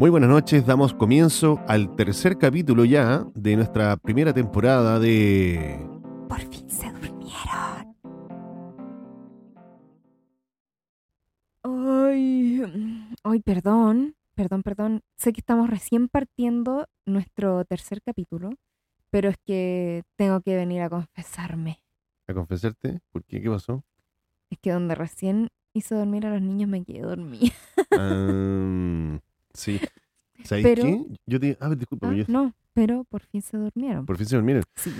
Muy buenas noches, damos comienzo al tercer capítulo ya de nuestra primera temporada de... Por fin se durmieron. Ay, ay, perdón, perdón, perdón. Sé que estamos recién partiendo nuestro tercer capítulo, pero es que tengo que venir a confesarme. ¿A confesarte? ¿Por qué? ¿Qué pasó? Es que donde recién hizo dormir a los niños me quedé dormida. Ah, sí. ¿Sabes Pero- qué? Yo te... Ah, disculpa, Ah, yo... no, pero por fin se durmieron. por fin se durmieron. Sí,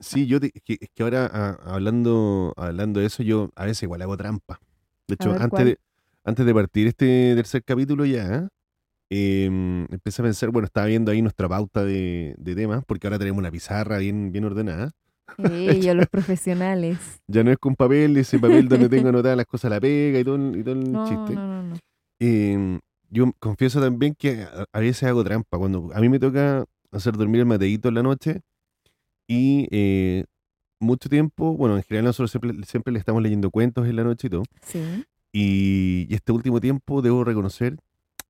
Sí, yo te... es que, es que ahora ah, hablando, hablando de eso, yo a veces igual hago trampa. De hecho, ver, antes ¿cuál? de, antes de partir este tercer capítulo ya, em, empecé a pensar, bueno, estaba viendo ahí nuestra pauta de, de temas, porque ahora tenemos una pizarra bien, bien ordenada. ellos los profesionales. Ya no es con papel, ese papel donde tengo anotadas las cosas, la pega y todo, el- y todo el No, chiste. no, no, no. Eh, yo confieso también que a, veces hago trampa. Cuando a mí me toca hacer dormir el Mateito en la noche y eh, mucho tiempo, bueno, en general nosotros siempre, siempre le estamos leyendo cuentos en la noche y todo. Sí. Y, y este último tiempo debo reconocer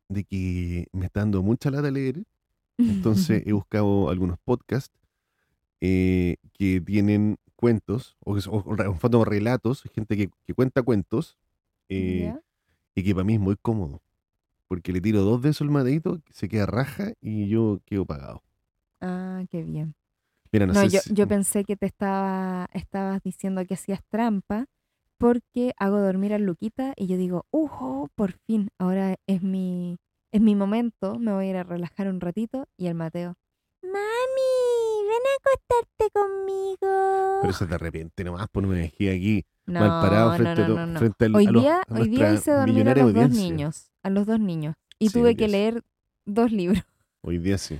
de que me está dando mucha lata leer. Entonces he buscado algunos podcasts eh, que tienen cuentos, o, o, relatos, gente que, que cuenta cuentos, eh, y que para mí es muy cómodo. Porque le tiro dos de esos al mateito, se queda raja y yo quedo pagado. Ah, qué bien. Mira, no, No, sé yo, si- yo pensé que te estaba, estabas diciendo que hacías trampa porque hago dormir a Luquita y yo digo, ¡ujo! Por fin, ahora es mi, es mi momento, me voy a ir a relajar un ratito y el Mateo, ¡Mami! ¡Ven a acostarte conmigo! Pero eso te arrepiente nomás, pues no me dejé aquí no, mal parado frente, no, no, frente al, Hoy día, a hoy día hice dormir a los dos niños, a los dos niños. Y Sí, tuve que leer dos libros. Hoy día sí.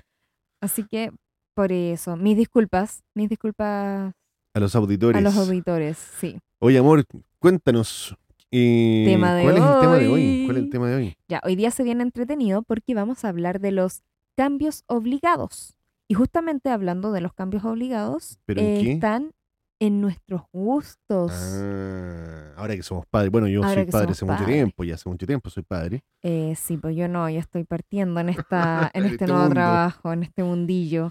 Así que, por eso, mis disculpas, mis disculpas A los auditores. a los auditores, sí. Oye, amor, cuéntanos. eh, Tema de ¿Cuál es el tema de hoy? ¿Cuál es el tema de hoy? Ya, hoy día se viene entretenido porque vamos a hablar de los cambios obligados. Y justamente hablando de los cambios obligados, ¿Pero en eh, qué? están en nuestros gustos. Ah, ahora que somos padres. Bueno, yo Ahora soy padre hace mucho tiempo, ya hace mucho tiempo soy padre. Eh, sí, pues yo no, yo estoy partiendo en, esta, en este este nuevo mundo. trabajo, en este mundillo.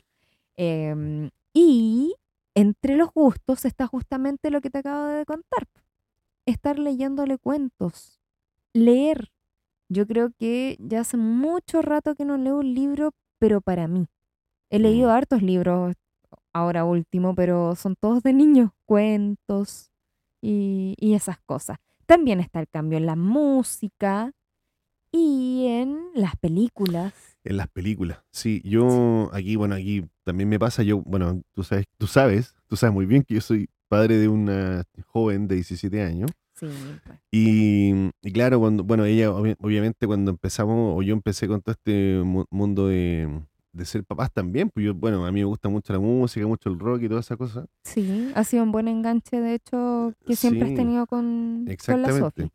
Em, y entre los gustos está justamente lo que te acabo de contar. Estar leyéndole cuentos, leer. Yo creo que ya hace mucho rato que no leo un libro, pero para mí. He leído Mm. hartos libros ahora último, pero son todos de niños, cuentos y, y esas cosas. También está el cambio en la música y en las películas. En las películas. Sí, yo aquí, bueno, aquí también me pasa, yo, bueno, tú sabes, tú sabes, tú sabes muy bien que yo soy padre de una joven de 17 años. Sí, pues. Y, y claro, cuando, bueno, ella obvi- obviamente cuando empezamos, o yo empecé con todo este mu- mundo de, de ser papás también, pues yo, bueno, a mí me gusta mucho la música, mucho el rock y toda esa cosa. Sí, ha sido un buen enganche, de hecho, que siempre Sí, has tenido con, con la Exactamente. Sofi.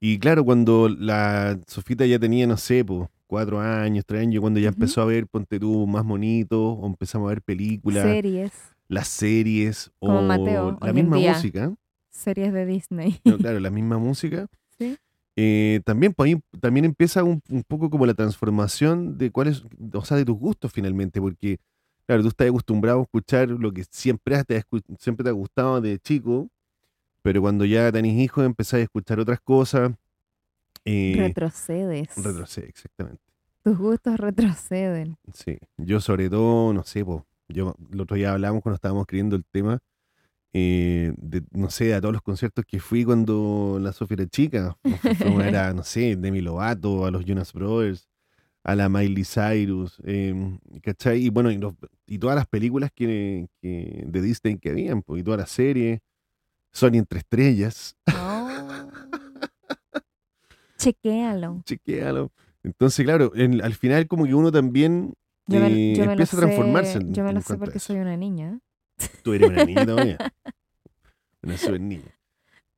Y claro, cuando la Sofita ya tenía, no sé, pues, cuatro años, tres años, cuando ya empezó a ver, ponte tú, más bonito, o empezamos a ver películas, Series, las series, Como o Mateo, la misma música, series de Disney. no, claro, la misma música. Sí. Eh, también, pues ahí también empieza un, un poco como la transformación de cuáles, o sea, de tus gustos finalmente, porque, claro, tú estás acostumbrado a escuchar lo que siempre te ha, siempre te ha gustado de chico, pero cuando ya tenés hijos empezás a escuchar otras cosas. eh, Retrocedes. retrocede, exactamente. Tus gustos retroceden. Sí, yo sobre todo, no sé, po, yo el otro día hablamos cuando estábamos escribiendo el tema, eh, de, no sé, a todos los conciertos que fui cuando la Sofía era chica. Fu- fu- Fuimos a ver a, no sé, Demi Lovato, a los Jonas Brothers, a la Miley Cyrus, eh, ¿cachai? Y bueno, y, los- y todas las películas que, que- de Disney que habían, pues, y todas las series, Sony entre estrellas. Oh. Chequéalo. chequéalo. Entonces, claro, en- al final como que uno también Yo me, eh, yo me lo empieza a transformarse. en- yo me lo sé porque soy una niña. Tú eres una niña todavía. Una super niña.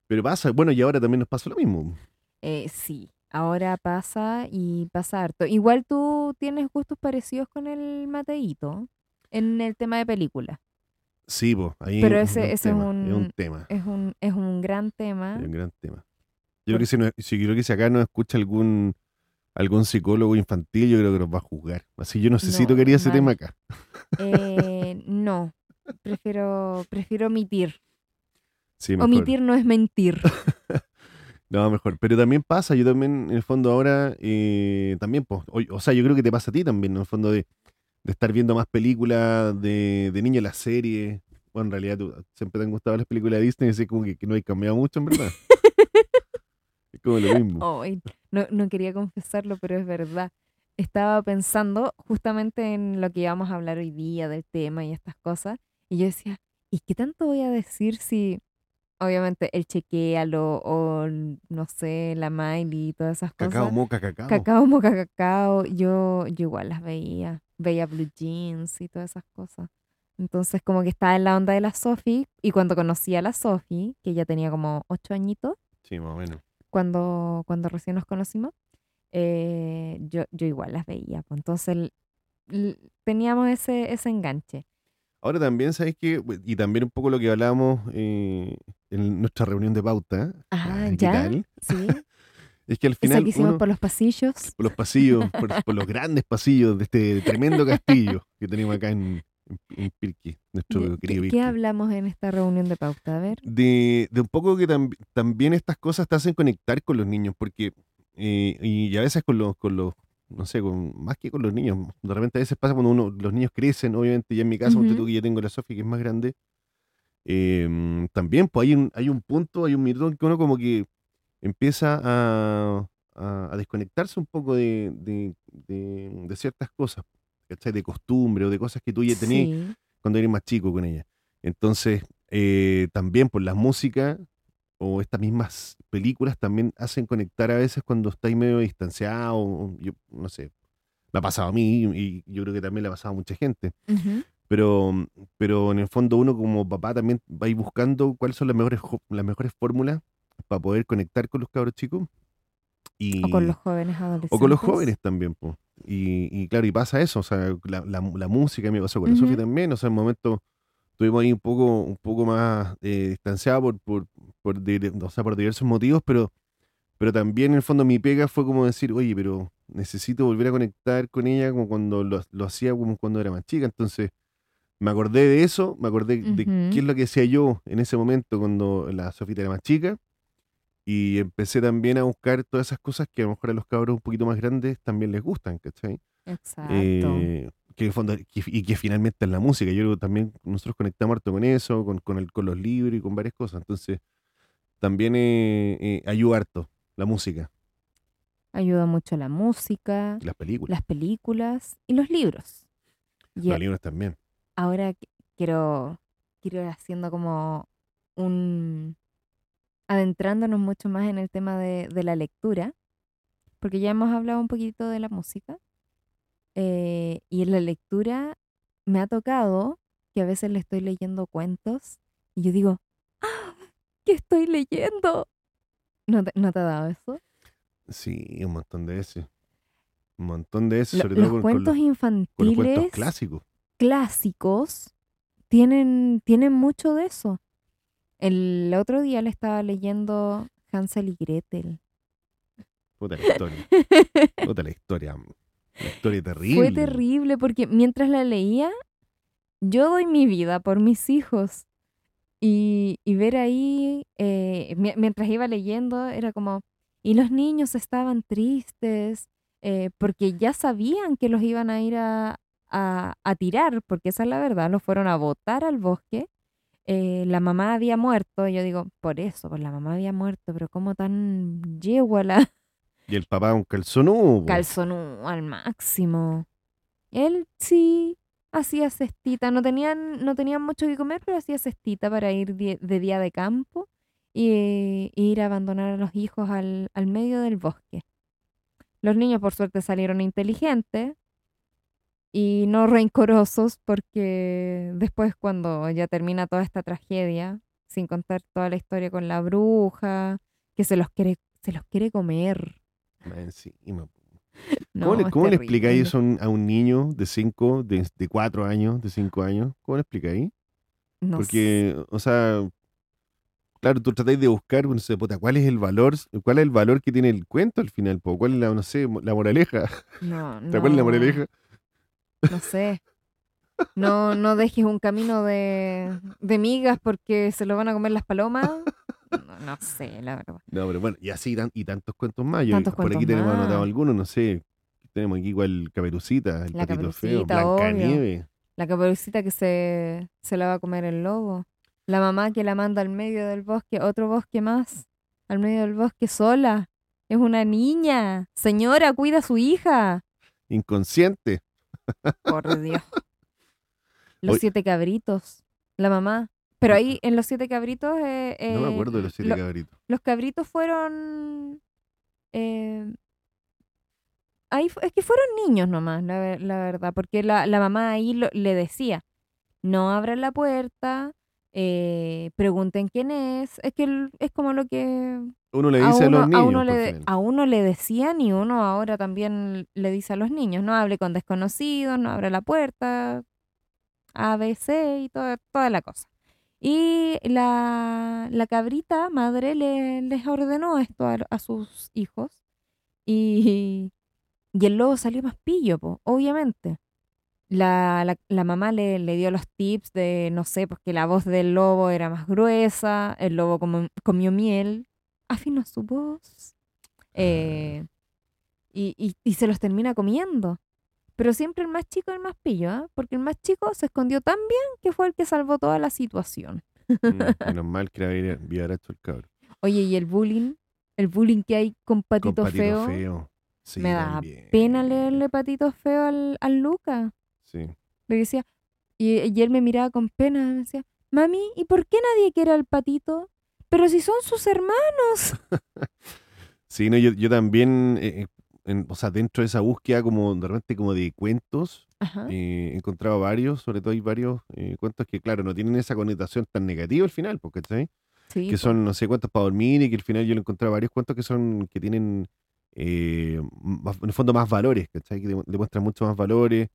Pero pasa, bueno, y ahora también nos pasa lo mismo. Eh, sí, ahora pasa y pasa harto. Igual tú tienes gustos parecidos con el Mateito en el tema de películas. Sí, pues, ahí Pero es ese- es un- es un tema, Es un, es un gran tema. es un gran tema. Yo creo que si, no- si creo que si acá nos escucha algún algún psicólogo infantil, yo creo que nos va a juzgar. Así yo no sé si No, tocaría ese tema acá. Eh, no, prefiero, prefiero omitir. Sí. Omitir no es mentir. No, mejor. Pero también pasa, yo también, en el fondo, ahora, eh, también, pues, o, o sea, yo creo que te pasa a ti también, en el fondo, de, de estar viendo más películas de, de niño, las series. Bueno, en realidad, tú, siempre te han gustado las películas de Disney, así como que, que no hay cambiado mucho, en verdad. es como lo mismo. No, no quería confesarlo, pero es verdad. Estaba pensando justamente en lo que íbamos a hablar hoy día del tema y estas cosas. Y yo decía, ¿y qué tanto voy a decir si, obviamente, el chequealo o, no sé, la Miley y todas esas Cacao, cosas? moca, cacao. Cacao, moca, cacao. Yo, yo igual las veía. Veía Blue Jeans y todas esas cosas. Entonces, como que estaba en la onda de la Sophie. Y cuando conocí a la Sophie, que ya tenía como ocho añitos, Sí, más o menos. cuando, cuando recién nos conocimos, eh, yo, yo igual las veía. pues, Entonces teníamos ese, ese enganche. Ahora también, ¿sabes qué? Y también un poco lo que hablábamos eh, en nuestra reunión de pauta. Ah, ¿qué ¿ya? tal? Sí. Es que al final que hicimos uno- por los pasillos. por los pasillos, por, por los grandes pasillos de este tremendo castillo que tenemos acá en, en, en Pirqui, nuestro ¿Qué, querido qué Pirqui. hablamos en esta reunión de pauta? A ver. De, de un poco que tam- también estas cosas te hacen conectar con los niños, porque, eh, y a veces con los, con los, no sé, con, más que con los niños, de repente a veces pasa cuando uno, los niños crecen, obviamente, ya en mi caso, ponte Ujú. tú que ya tengo la Sofía que es más grande, eh, también pues hay un, hay un punto, hay un minuto en que uno como que empieza a, a- a desconectarse un poco de, de- de- de ciertas cosas, ¿cachai? De costumbre o de cosas que tú ya tenías Sí. cuando eres más chico con ella. Entonces, eh, también por la música o estas mismas películas también hacen conectar a veces cuando estáis medio distanciado, yo no sé, me ha pasado a mí y yo creo que también le ha pasado a mucha gente. Ujú. Pero, pero en el fondo uno como papá también va a ir buscando cuáles son las mejores, jo- las mejores fórmulas para poder conectar con los cabros chicos. Y, O con los jóvenes adolescentes. o con los jóvenes también, po. Y, y claro, y pasa eso, o sea, la, la, la música me pasó con la Ujú. Sofía también, o sea, en un momento estuvimos ahí un poco, un poco más eh, distanciados por, por, por, o sea, por diversos motivos, pero, pero también en el fondo mi pega fue como decir, oye, pero necesito volver a conectar con ella como cuando lo, lo hacía como cuando era más chica, entonces me acordé de eso, me acordé de Ujú. qué es lo que hacía yo en ese momento cuando la Sofita era más chica. Y empecé también a buscar todas esas cosas que a lo mejor a los cabros un poquito más grandes también les gustan, ¿cachai? Exacto. Eh, que fondo, y que finalmente es la música. Yo creo que también nosotros conectamos harto con eso, con, con, el, con los libros y con varias cosas. Entonces, también eh, eh, ayuda harto la música, Ayuda mucho la música, las películas, las películas y los libros. Y los libros también. ahora qu- quiero, quiero ir haciendo como un... adentrándonos mucho más en el tema de, de la lectura, porque ya hemos hablado un poquito de la música, eh, y en la lectura me ha tocado que a veces le estoy leyendo cuentos y yo digo. ¿Qué estoy leyendo? ¿No te, no te ha dado eso? Sí, un montón de veces. Un montón de veces, Lo- sobre todo los con, con cuentos con los infantiles cuentos clásicos. clásicos tienen, tienen mucho de eso. El otro día le estaba leyendo Hansel y Gretel. Puta la historia. Puta la historia. Historia terrible. Fue terrible porque mientras la leía, yo doy mi vida por mis hijos. Y, y ver ahí, eh, mi- mientras iba leyendo, era como, y los niños estaban tristes eh, porque ya sabían que los iban a ir a, a, a tirar, porque esa es la verdad, los fueron a botar al bosque. Eh, la mamá había muerto, y yo digo, por eso, pues la mamá había muerto, pero como tan yegua la, Y el papá un calzonudo. po. calzonú al máximo. Él sí hacía cestita, no tenían, no tenían mucho que comer, pero hacía cestita para ir de día de campo y, ir a abandonar a los hijos al, al medio del bosque. Los niños, por suerte, salieron inteligentes y no rencorosos, porque después, cuando ya termina toda esta tragedia, sin contar toda la historia con la bruja, que se los quiere, se los quiere comer. No, ¿Cómo, le, cómo le explicáis eso a un, niño de 5, de, de 4 años, de 5 años? ¿Cómo le explicáis? No Porque, o sea, claro, tú tratáis de buscar, no sé, puta, ¿cuál es el valor, cuál es el valor que tiene el cuento al final? po? ¿Cuál es la, no sé, la moraleja? No, ¿Te acuerdas la no, moraleja? No sé. No, no dejes un camino de, de migas porque se lo van a comer las palomas. No, no sé, la verdad. No, pero bueno, y así y tantos cuentos más. Yo, Tantos por aquí tenemos más. anotado algunos, no sé. Tenemos aquí igual Caperucita, el La patito feo. Blancanieves. La caperucita que se, se la va a comer el lobo. La mamá que la manda al medio del bosque, otro bosque más, al medio del bosque sola. Es una niña. Señora, cuida a su hija. Inconsciente. Por Dios. Los siete cabritos. La mamá. Pero ahí en los siete cabritos. eh, no me eh, acuerdo de los siete lo- cabritos. Los cabritos fueron. eh, ahí es que fueron niños nomás, la, la verdad, porque la, la mamá ahí lo- le decía: no abran la puerta, eh, pregunten quién es. Es que es como lo que Uno le a dice a, uno, los a niños. uno le, a uno le decían y uno ahora también le dice a los niños: no hable con desconocidos, no abra la puerta, ABC y toda, toda la cosa. Y la, la cabrita madre le, les ordenó esto a, a sus hijos y, y el lobo salió más pillo, po, obviamente. La, la, la mamá le, le dio los tips de, no sé, pues que la voz del lobo era más gruesa, el lobo comió miel, afinó su voz eh, y, y, y se los termina comiendo. Pero siempre el más chico es el más pillo, ¿ah? porque el más chico se escondió tan bien que fue el que salvó toda la situación. Mm, menos mal que era viaracho el cabro. Oye, y el bullying, el bullying que hay con Con Patito, patito Feo, feo. Sí, me da también. pena leerle Patito Feo al, al Luca. Sí. Le decía, y, y él me miraba con pena, me decía, mami, ¿y por qué nadie quiere al patito? Pero si son sus hermanos. Sí, no, yo, yo también, eh, eh, en- o sea, dentro de esa búsqueda como de repente como de cuentos, eh, he encontrado varios, sobre todo hay varios eh, cuentos que, claro, no tienen esa connotación tan negativa al final, porque Sí, que son, no sé, cuentos para dormir y que al final yo le he encontrado varios cuentos que son, que tienen, eh, más- en el fondo, más valores, ¿cachai? Que de- demuestran mucho más valores.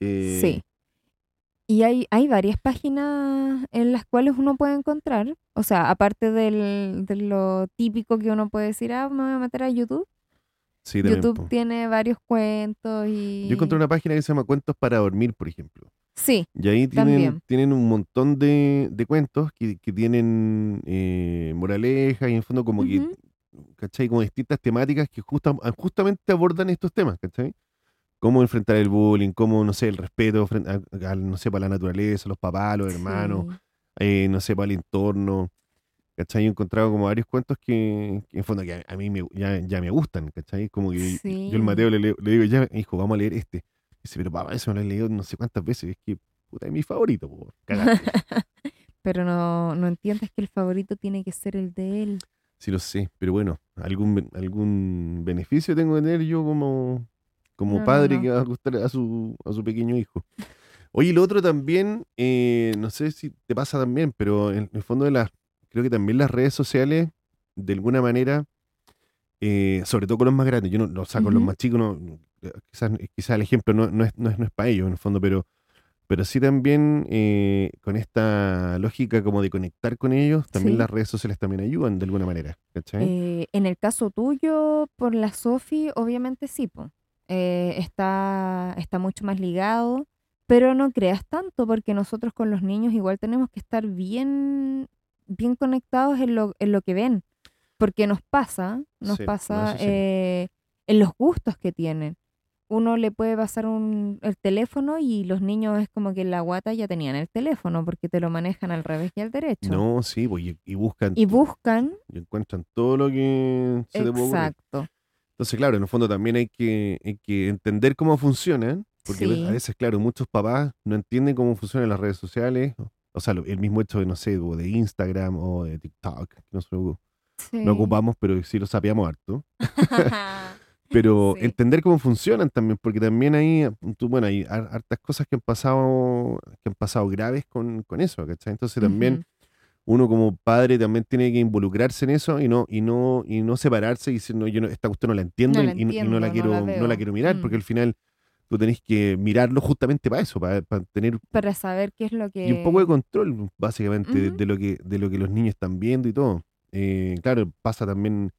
eh, Sí. Y hay, hay varias páginas en las cuales uno puede encontrar, o sea, aparte del, de lo típico que uno puede decir, ah, me voy a meter a YouTube. Sí, YouTube po. tiene varios cuentos y... Yo encontré una página que se llama Cuentos para Dormir, por ejemplo. Sí, Y ahí tienen, También. tienen un montón de, de cuentos que, que tienen eh, moralejas y en el fondo como que. ¿cachai? Como distintas temáticas que justa- justamente abordan estos temas, ¿cachai? Cómo enfrentar el bullying, cómo, no sé, el respeto, frente a, a- no sé, para la naturaleza, los papás, los hermanos, sí. eh, no sé, para el entorno, ¿cachai? He encontrado como varios cuentos que, que en fondo que a, a mí me- ya, ya me gustan, ¿cachai? Como que Sí. yo al Mateo le, leo- le digo, ya, hijo, vamos a leer este. Dice, pero papá, eso me lo he leído no sé cuántas veces, es que, puta, es mi favorito, po, cagaste. Pero no, no entiendes que el favorito tiene que ser el de él. Sí lo sé, pero bueno, algún, algún beneficio tengo que tener yo como, como No, no, padre no. que va a gustar a su, a su pequeño hijo. Oye, lo otro también, eh, no sé si te pasa también, pero en el fondo de las, creo que también las redes sociales, de alguna manera, eh, sobre todo con los más grandes, yo no, no saco los Ujú. más chicos, no, quizás, quizás el ejemplo no, no es, no, es, no es para ellos en el fondo, pero, pero sí también eh, con esta lógica como de conectar con ellos, también Sí. las redes sociales también ayudan de alguna manera, ¿cachai? Eh, en el caso tuyo, por la Sofi, obviamente sí, po. Eh, está, está mucho más ligado, pero no creas tanto, porque nosotros con los niños igual tenemos que estar bien, bien conectados en lo, en lo que ven, porque nos pasa, nos Sí, no, pasa eso sí. eh, en los gustos que tienen. Uno le puede pasar un, el teléfono y los niños es como que en la guata ya tenían el teléfono, porque te lo manejan al revés y al derecho. No, sí, pues, y, y buscan Y buscan, y encuentran todo lo que se te puede ocurrir. exacto. Entonces, claro, en el fondo también hay que, hay que entender cómo funcionan, porque Sí. a veces, claro, muchos papás no entienden cómo funcionan las redes sociales, o sea, el mismo hecho de, no sé, de Instagram o de TikTok, que nosotros Sí. no ocupamos, pero sí lo sabíamos harto. Pero Sí. entender cómo funcionan también, porque también hay, bueno, hay har- hartas cosas que han pasado, que han pasado graves con, con eso, ¿cachai? Entonces también Ujú. uno como padre también tiene que involucrarse en eso y no, y no, y no separarse y decir, no, yo no, esta cuestión no la entiendo No la y, y no- y no la entiendo, no quiero, la no la veo". quiero mirar, porque Mm. al final tú tenés que mirarlo justamente para eso, para, para tener Para saber qué es lo que... y un poco de control, básicamente, de, lo que, de lo que los niños están viendo y todo. Eh, claro, pasa también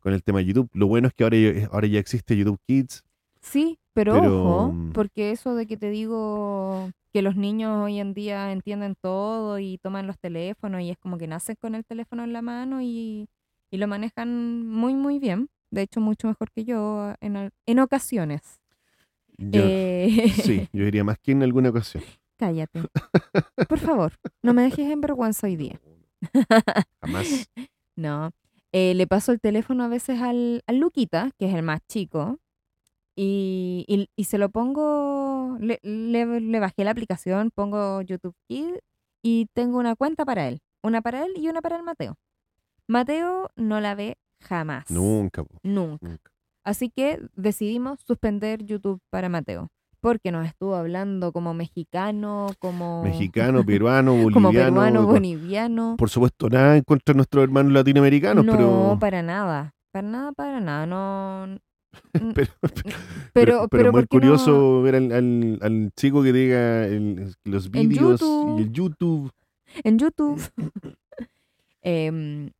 con el tema de YouTube. Lo bueno es que ahora, ya- ahora ya existe YouTube Kids. Sí, pero, Pero, ojo, mm, porque eso de que te digo que los niños hoy en día entienden todo y toman los teléfonos y es como que nacen con el teléfono en la mano y, y lo manejan muy, muy bien. De hecho, mucho mejor que yo en, en ocasiones. Yo, Eh, Sí, yo diría más que en alguna ocasión. Cállate. Por favor, no me dejes en vergüenza hoy día. Jamás. No. Eh, le paso el teléfono a veces al, al Luquita, que es el más chico, y, y- y se lo pongo, le, le- le bajé la aplicación, pongo YouTube Kid y tengo una cuenta para él. Una para él y una para el Mateo. Mateo no la ve jamás. Nunca, Nunca. nunca. Así que decidimos suspender YouTube para Mateo. Porque nos estuvo hablando como mexicano, como, Mexicano, peruano, boliviano. como peruano, por- boliviano. Por supuesto, nada en contra de nuestros hermanos latinoamericanos, no, pero, para nada. Para nada, para nada. No. pero, pero, pero, muy ¿por qué no? curioso ver al, al- al chico que diga el- los vídeos y el YouTube. En YouTube. Em,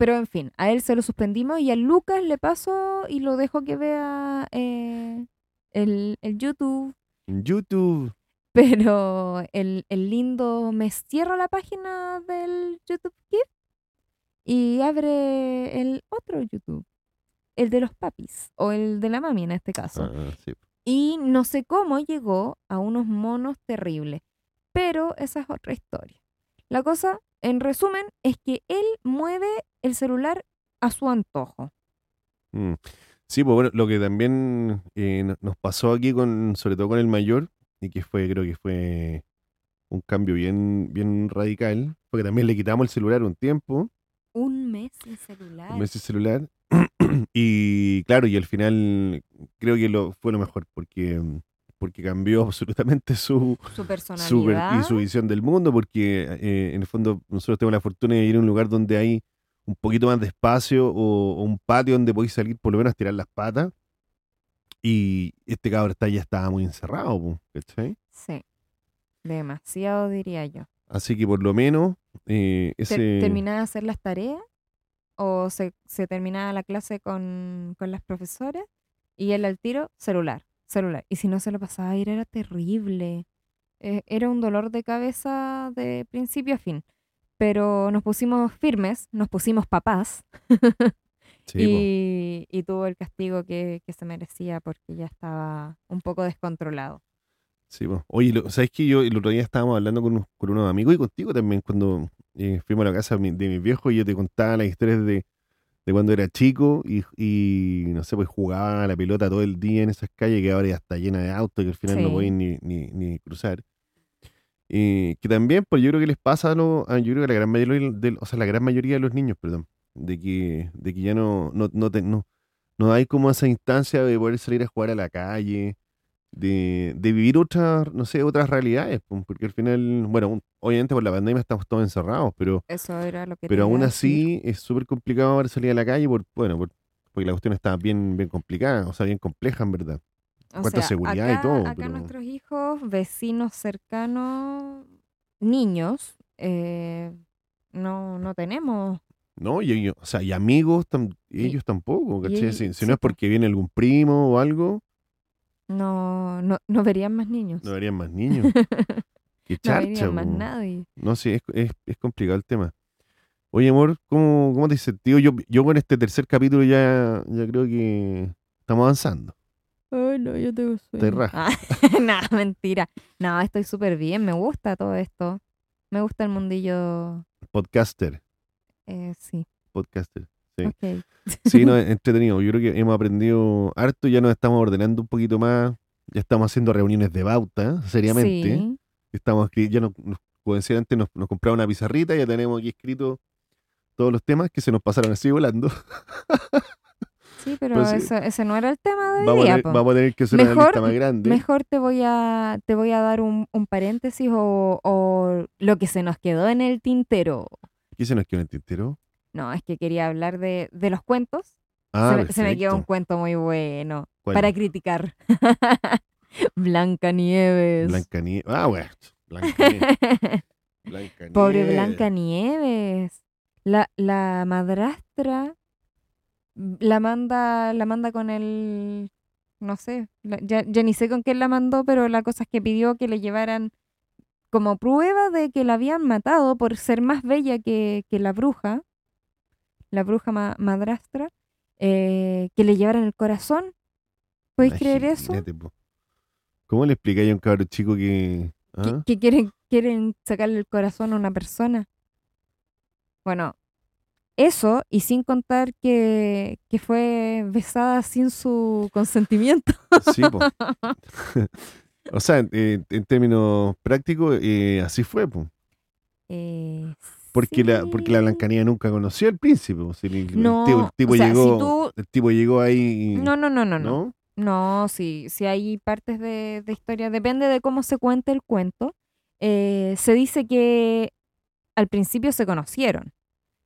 pero en fin, a él se lo suspendimos y a Lucas le paso y lo dejo que vea eh, el, el YouTube. YouTube. Pero el, el lindo me cierra la página del YouTube Kid y abre el otro YouTube. El de los papis o el de la mami en este caso. Ah, sí. Y no sé cómo llegó a unos monos terribles. Pero esa es otra historia. La cosa, en resumen, es que él mueve el celular a su antojo. Mm. Sí, pues bueno, lo que también eh, no- nos pasó aquí con, sobre todo con el mayor, y que fue, creo que fue un cambio bien, bien radical, porque también le quitamos el celular un tiempo, Un mes sin celular. un mes sin celular, y claro, y al final creo que lo, fue lo mejor, porque, porque cambió absolutamente su, Su su per- personalidad. y su visión del mundo, porque eh, en el fondo nosotros tenemos la fortuna de ir a un lugar donde hay un poquito más de espacio o, o un patio donde podéis salir por lo menos a tirar las patas. Y este cabrón está, ya estaba muy encerrado, ¿cachai? Sí. Demasiado, diría yo. Así que por lo menos eh, ese... ¿Terminaba de hacer las tareas? ¿O se, se terminaba la clase con, con las profesoras? Y él al tiro, celular, celular. Y si no se lo pasaba a ir, era terrible. Eh, era un dolor de cabeza de principio a fin. Pero nos pusimos firmes, nos pusimos papás sí, y, y tuvo el castigo que, que se merecía porque ya estaba un poco descontrolado. Sí, po. Oye, lo- ¿sabes que Yo el otro día estábamos hablando con, con unos amigos y contigo también cuando eh, fuimos a la casa de mi, de mis viejos y yo te contaba las historias de, de cuando era chico y, y, no sé, pues jugaba a la pelota todo el día en esas calles que ahora ya está llena de autos que al final no pueden ni, ni, ni cruzar. Y que también, pues yo creo que les pasa a, lo- a- yo creo que la gran mayoría de, o sea, la gran mayoría de los niños, perdón, de que, de que ya no, no, no, te- no, no hay como esa instancia de poder salir a jugar a la calle, de, de vivir otras, no sé, otras realidades, pues, porque al final, bueno, obviamente por la pandemia estamos todos encerrados, pero, Eso era lo que te pero aún decir. así es súper complicado ahora salir a la calle, por, bueno, por- porque la cuestión está bien, bien complicada, o sea, bien compleja en verdad. O cuanto a sea, seguridad y acá, todo, Acá pero- nuestros hijos, vecinos cercanos, niños, eh, no, no tenemos. ¿No? Y, o sea, y amigos, tam- Y- ellos tampoco, y ¿cachai? Si, si sí, no es po. porque viene algún primo o algo, No, no, no verían más niños. no verían más niños. Qué No charcha, verían más po. nadie. No, sí, es, es, es complicado el tema. Oye, amor, ¿cómo, cómo te has sentido? Yo, yo con este tercer capítulo ya, ya creo que estamos avanzando. Ay, no, yo tengo sueño. raja. Ah, no, mentira. No, estoy súper bien. Me gusta todo esto. Me gusta el mundillo. Podcaster, Eh, sí. podcaster. Sí. Ok. Sí, no, entretenido. Yo creo que hemos aprendido harto, ya nos estamos ordenando un poquito más. Ya estamos haciendo reuniones de bauta, seriamente. Sí. Estamos ya nos, como decía antes, nos, nos compramos una pizarrita, ya tenemos aquí escrito todos los temas que se nos pasaron así volando. Sí, pero Pues sí. eso- ese no era el tema de hoy Vamos a, tener, po. vamos a tener que hacer una Mejor- lista más grande. Mejor te voy a, te voy a dar un, un paréntesis o, o lo que se nos quedó en el tintero. ¿Qué se nos quedó en el tintero? No, es que quería hablar de, de los cuentos. Ah, se, me, se me quedó un cuento muy bueno ¿Cuál? para criticar. Blanca Nieves. Blanca Nieves. Ah, bueno. Blanca Nieves. Blanca Pobre. Blanca Nieves. La, la madrastra la manda, la manda con el, no sé, la- ya, ya ni sé con quién la mandó, pero la cosa es que pidió que le llevaran como prueba de que la habían matado por ser más bella que, que la bruja, la bruja ma- madrastra, eh, que le llevaran el corazón. ¿Podéis creer eso? Po. ¿Cómo le explicáis a un cabrón chico que... que, ah? que quieren, quieren sacarle el corazón a una persona. Bueno, eso y sin contar que, que fue besada sin su consentimiento. Sí, po. o sea, eh, en términos prácticos, eh, así fue, po. Eh, Porque, la, porque la. Blancanía nunca conoció al príncipe. Si el, el No, tipo, el tipo o sea, si llegó, tú- el tipo llegó ahí... y- No, no, no, no, no. ¿no? No, sí, sí hay partes de, de historia, depende de cómo se cuente el cuento. Eh, se dice que al principio se conocieron,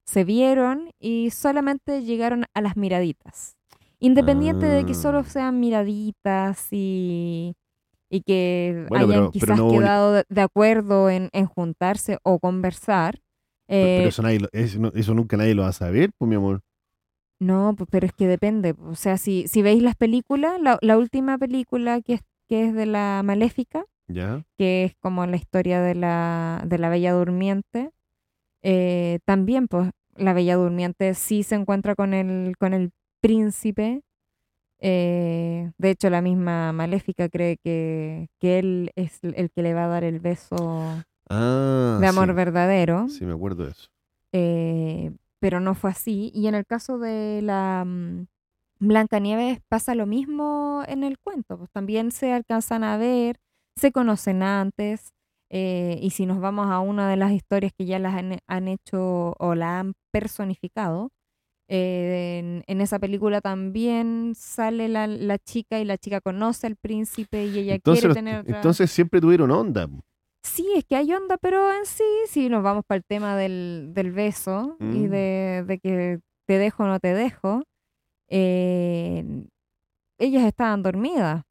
se vieron y solamente llegaron a las miraditas. Independiente de que solo Ah. sean miraditas y, y que Bueno, hayan pero- pero quizás no ni- quedado de, de acuerdo en, en juntarse o conversar. Pero, eh, pero eso, nadie lo- eso, eso nunca nadie lo va a saber, pues, mi amor. No, pues, pero es que depende. O sea, si, si veis las películas, la, la última película que es, que es de la Maléfica, ¿Ya? que es como la historia de la, de la Bella Durmiente, eh, también, pues, la Bella Durmiente sí se encuentra con el, con el príncipe. eh, de hecho, la misma Maléfica cree que, que él es el que le va a dar el beso Ah, de amor sí. verdadero. Sí, me acuerdo de eso. eh, pero no fue así. Y en el caso de la mm, Blancanieves pasa lo mismo en el cuento. Pues también se alcanzan a ver, se conocen antes. Eh, y si nos vamos a una de las historias que ya las han, han hecho o la han personificado, eh, en, en esa película también sale la, la chica y la chica conoce al príncipe y ella Entonces, quiere tener otra- entonces siempre tuvieron onda. Sí, es que hay onda, pero en sí, si nos vamos para el tema del, del beso y Mm. de, de que te dejo o no te dejo, eh, ellas estaban dormidas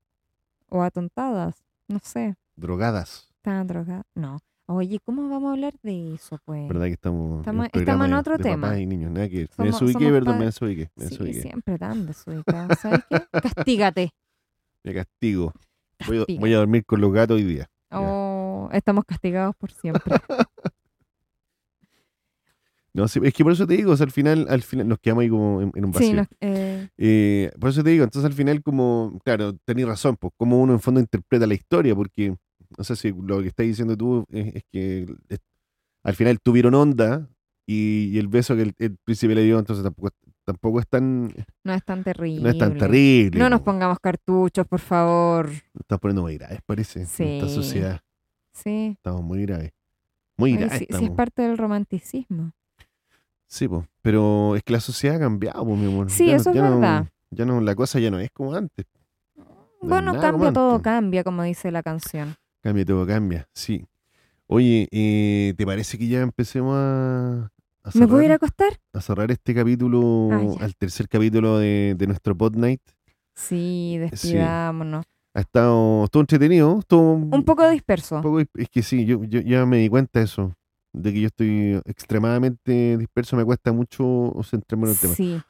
o atontadas, no sé, Drogadas. Estaban drogadas. No. Oye, ¿cómo vamos a hablar de eso, pues? ¿Verdad que estamos, Estamos- en de- otro de tema. papás y niños, nada que ver. Me Somos- desubiqué, somos perdón, me desubiqué. Me Sí, desubiqué. siempre tan desubicados, ¿sabes qué? Castígate. Me castigo. Voy a, Castígate. voy a dormir con los gatos hoy día. Ya. Oh, estamos castigados por siempre. No, sí, es que por eso te digo, o sea, al final, al final nos quedamos ahí como en, en un vacío. sí, nos- eh, Eh, por eso te digo, entonces al final como, claro, tenés razón, pues como uno en fondo interpreta la historia, porque no sé si lo que estás diciendo tú es, es que es- al final tuvieron onda y, y el beso que el, el príncipe le dio, entonces tampoco, tampoco es tan, no es tan terrible. no es tan terrible. No nos po. pongamos cartuchos, por favor. Estamos poniendo muy graves, parece. En Sí. esta sociedad Sí. estamos muy graves. Muy graves sí, sí es parte del romanticismo. Sí, pues, pero es que la sociedad ha cambiado, pues, mi amor. Sí, Ya eso es no- verdad. ya no, la cosa ya no es como antes. No Bueno, cambia, todo cambia, como dice la canción. Cambia, todo cambia, sí. Oye, eh, ¿te parece que ya empecemos a, a ¿Me cerrar, puedo ir a acostar? a cerrar este capítulo, Ah, al tercer capítulo de, de nuestro Pod Night? Sí, despidámonos. Ha estado, estuvo entretenido, estuvo Un poco disperso. un poco- es que sí, yo, yo ya me di cuenta de eso, de que yo estoy extremadamente disperso, me cuesta mucho centrarme en el tema. Sí.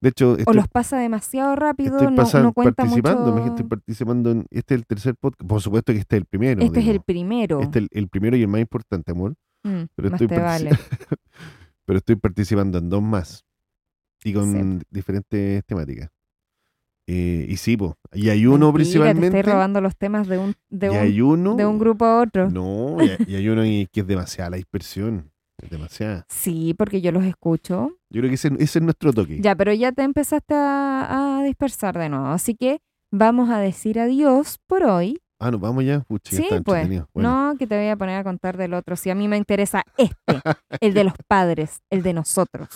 De hecho, O los pasa demasiado rápido, estoy no, pasan- no cuenta participando, mucho. estoy participando en, este es el tercer podcast, por supuesto que este es el primero. Este es el primero. Este es el, el primero y el más importante, amor. Mm, pero más estoy te vale. pero estoy participando en dos más y con Sí. diferentes temáticas. Eh, y sí, po, y hay uno Mentira, principalmente. Te estoy robando los temas de un, de un, hay uno. de un grupo a otro. No, y hay, uno que es demasiada la dispersión. Es demasiada. Sí, porque yo los escucho. Yo creo que ese, ese es nuestro toque. Ya, pero ya te empezaste a, a dispersar de nuevo. Así que vamos a decir adiós por hoy. Ah, nos vamos ya. Sí, está pues. Bueno, No, que te voy a poner a contar del otro. Si a mí me interesa este, el de los padres, el de nosotros.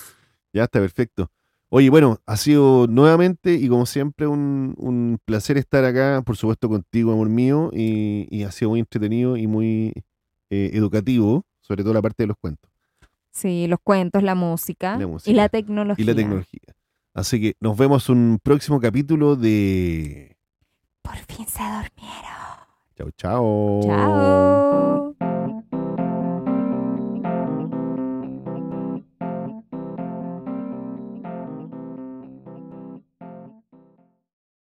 ya está perfecto. Oye, bueno, ha sido nuevamente y como siempre un, un placer estar acá, por supuesto contigo, amor mío, y, y ha sido muy entretenido y muy eh, educativo, sobre todo la parte de los cuentos Sí, los cuentos, la música, La y la tecnología. y la tecnología. Así que nos vemos en un próximo capítulo de... Por fin se durmieron. Chao, chao. Chao.